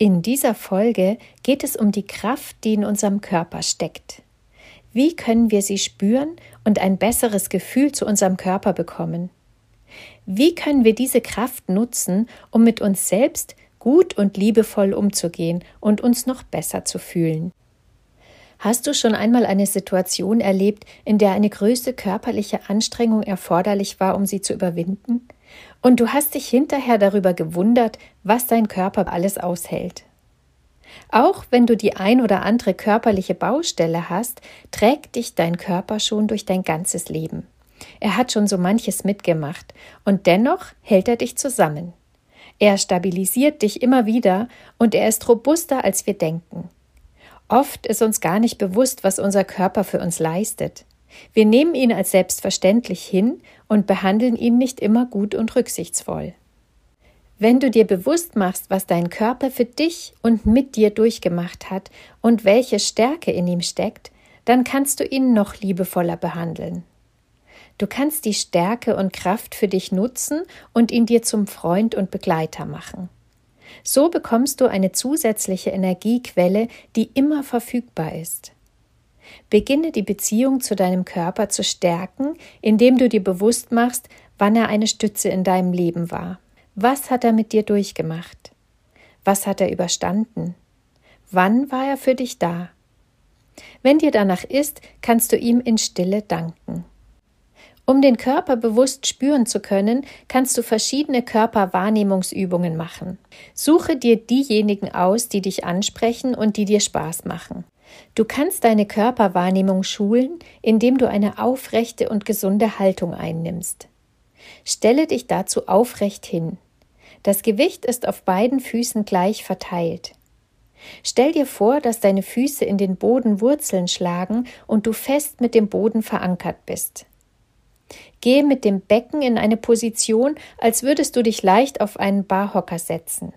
In dieser Folge geht es um die Kraft, die in unserem Körper steckt. Wie können wir sie spüren und ein besseres Gefühl zu unserem Körper bekommen? Wie können wir diese Kraft nutzen, um mit uns selbst gut und liebevoll umzugehen und uns noch besser zu fühlen? Hast du schon einmal eine Situation erlebt, in der eine größte körperliche Anstrengung erforderlich war, um sie zu überwinden? Und du hast dich hinterher darüber gewundert, was dein Körper alles aushält. Auch wenn du die ein oder andere körperliche Baustelle hast, trägt dich dein Körper schon durch dein ganzes Leben. Er hat schon so manches mitgemacht, und dennoch hält er dich zusammen. Er stabilisiert dich immer wieder, und er ist robuster, als wir denken. Oft ist uns gar nicht bewusst, was unser Körper für uns leistet. Wir nehmen ihn als selbstverständlich hin und behandeln ihn nicht immer gut und rücksichtsvoll. Wenn du dir bewusst machst, was dein Körper für dich und mit dir durchgemacht hat und welche Stärke in ihm steckt, dann kannst du ihn noch liebevoller behandeln. Du kannst die Stärke und Kraft für dich nutzen und ihn dir zum Freund und Begleiter machen. So bekommst du eine zusätzliche Energiequelle, die immer verfügbar ist. Beginne die Beziehung zu deinem Körper zu stärken, indem du dir bewusst machst, wann er eine Stütze in deinem Leben war. Was hat er mit dir durchgemacht? Was hat er überstanden? Wann war er für dich da? Wenn dir danach ist, kannst du ihm in Stille danken. Um den Körper bewusst spüren zu können, kannst du verschiedene Körperwahrnehmungsübungen machen. Suche dir diejenigen aus, die dich ansprechen und die dir Spaß machen. Du kannst deine Körperwahrnehmung schulen, indem du eine aufrechte und gesunde Haltung einnimmst. Stelle dich dazu aufrecht hin. Das Gewicht ist auf beiden Füßen gleich verteilt. Stell dir vor, dass deine Füße in den Boden Wurzeln schlagen und du fest mit dem Boden verankert bist. Gehe mit dem Becken in eine Position, als würdest du dich leicht auf einen Barhocker setzen.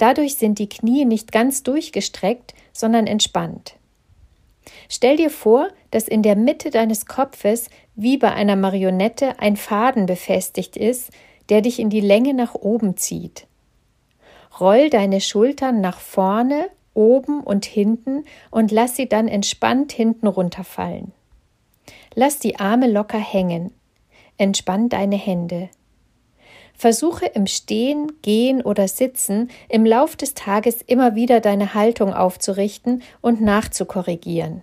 Dadurch sind die Knie nicht ganz durchgestreckt, sondern entspannt. Stell dir vor, dass in der Mitte deines Kopfes wie bei einer Marionette ein Faden befestigt ist, der dich in die Länge nach oben zieht. Roll deine Schultern nach vorne, oben und hinten und lass sie dann entspannt hinten runterfallen. Lass die Arme locker hängen. Entspann deine Hände. Versuche im Stehen, Gehen oder Sitzen im Lauf des Tages immer wieder deine Haltung aufzurichten und nachzukorrigieren.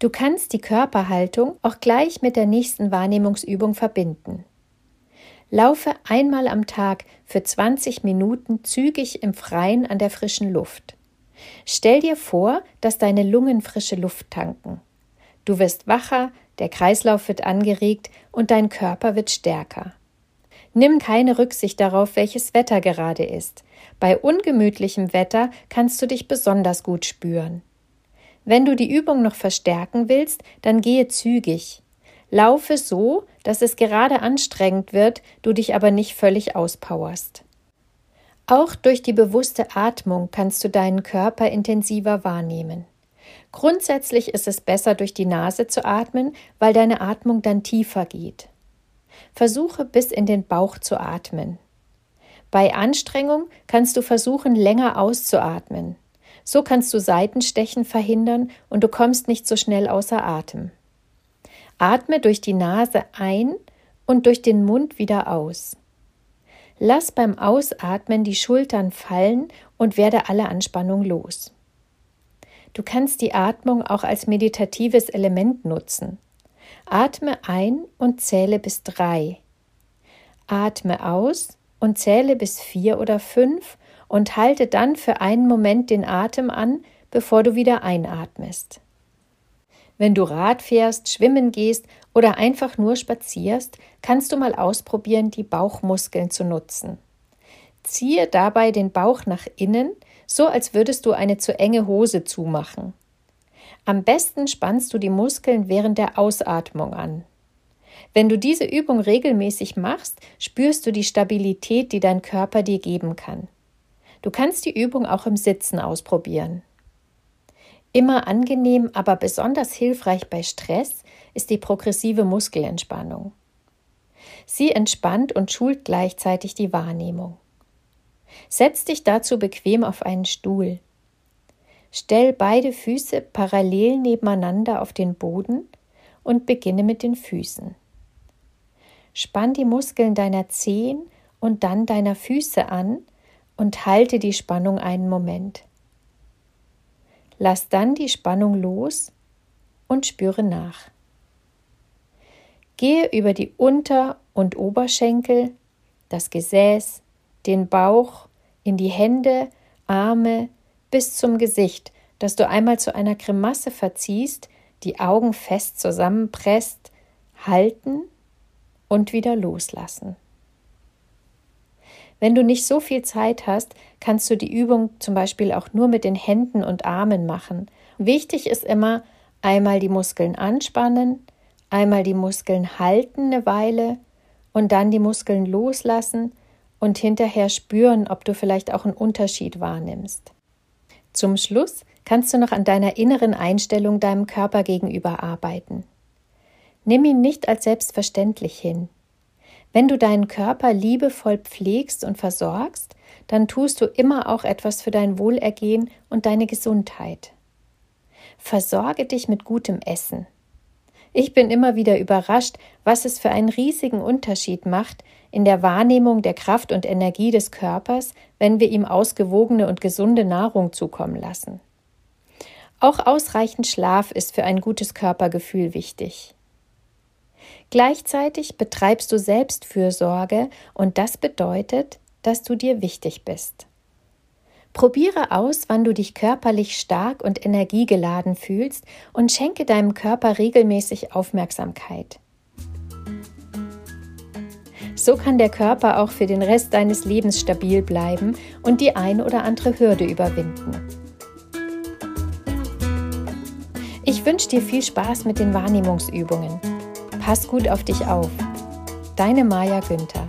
Du kannst die Körperhaltung auch gleich mit der nächsten Wahrnehmungsübung verbinden. Laufe einmal am Tag für 20 Minuten zügig im Freien an der frischen Luft. Stell dir vor, dass deine Lungen frische Luft tanken. Du wirst wacher, der Kreislauf wird angeregt und dein Körper wird stärker. Nimm keine Rücksicht darauf, welches Wetter gerade ist. Bei ungemütlichem Wetter kannst du dich besonders gut spüren. Wenn du die Übung noch verstärken willst, dann gehe zügig. Laufe so, dass es gerade anstrengend wird, du dich aber nicht völlig auspowerst. Auch durch die bewusste Atmung kannst du deinen Körper intensiver wahrnehmen. Grundsätzlich ist es besser, durch die Nase zu atmen, weil deine Atmung dann tiefer geht. Versuche bis in den Bauch zu atmen. Bei Anstrengung kannst du versuchen, länger auszuatmen. So kannst du Seitenstechen verhindern und du kommst nicht so schnell außer Atem. Atme durch die Nase ein und durch den Mund wieder aus. Lass beim Ausatmen die Schultern fallen und werde alle Anspannung los. Du kannst die Atmung auch als meditatives Element nutzen. Atme ein und zähle bis drei. Atme aus und zähle bis vier oder fünf und halte dann für einen Moment den Atem an, bevor du wieder einatmest. Wenn du Rad fährst, schwimmen gehst oder einfach nur spazierst, kannst du mal ausprobieren, die Bauchmuskeln zu nutzen. Ziehe dabei den Bauch nach innen, so als würdest du eine zu enge Hose zumachen. Am besten spannst du die Muskeln während der Ausatmung an. Wenn du diese Übung regelmäßig machst, spürst du die Stabilität, die dein Körper dir geben kann. Du kannst die Übung auch im Sitzen ausprobieren. Immer angenehm, aber besonders hilfreich bei Stress ist die progressive Muskelentspannung. Sie entspannt und schult gleichzeitig die Wahrnehmung. Setz dich dazu bequem auf einen Stuhl. Stell beide Füße parallel nebeneinander auf den Boden und beginne mit den Füßen. Spann die Muskeln deiner Zehen und dann deiner Füße an und halte die Spannung einen Moment. Lass dann die Spannung los und spüre nach. Gehe über die Unter- und Oberschenkel, das Gesäß, den Bauch, in die Hände, Arme bis zum Gesicht, dass du einmal zu einer Grimasse verziehst, die Augen fest zusammenpresst, halten und wieder loslassen. Wenn du nicht so viel Zeit hast, kannst du die Übung zum Beispiel auch nur mit den Händen und Armen machen. Wichtig ist immer, einmal die Muskeln anspannen, einmal die Muskeln halten eine Weile und dann die Muskeln loslassen und hinterher spüren, ob du vielleicht auch einen Unterschied wahrnimmst. Zum Schluss kannst du noch an deiner inneren Einstellung deinem Körper gegenüber arbeiten. Nimm ihn nicht als selbstverständlich hin. Wenn du deinen Körper liebevoll pflegst und versorgst, dann tust du immer auch etwas für dein Wohlergehen und deine Gesundheit. Versorge dich mit gutem Essen. Ich bin immer wieder überrascht, was es für einen riesigen Unterschied macht in der Wahrnehmung der Kraft und Energie des Körpers, wenn wir ihm ausgewogene und gesunde Nahrung zukommen lassen. Auch ausreichend Schlaf ist für ein gutes Körpergefühl wichtig. Gleichzeitig betreibst du Selbstfürsorge und das bedeutet, dass du dir wichtig bist. Probiere aus, wann du dich körperlich stark und energiegeladen fühlst und schenke deinem Körper regelmäßig Aufmerksamkeit. So kann der Körper auch für den Rest deines Lebens stabil bleiben und die ein oder andere Hürde überwinden. Ich wünsche dir viel Spaß mit den Wahrnehmungsübungen. Pass gut auf dich auf. Deine Maja Günther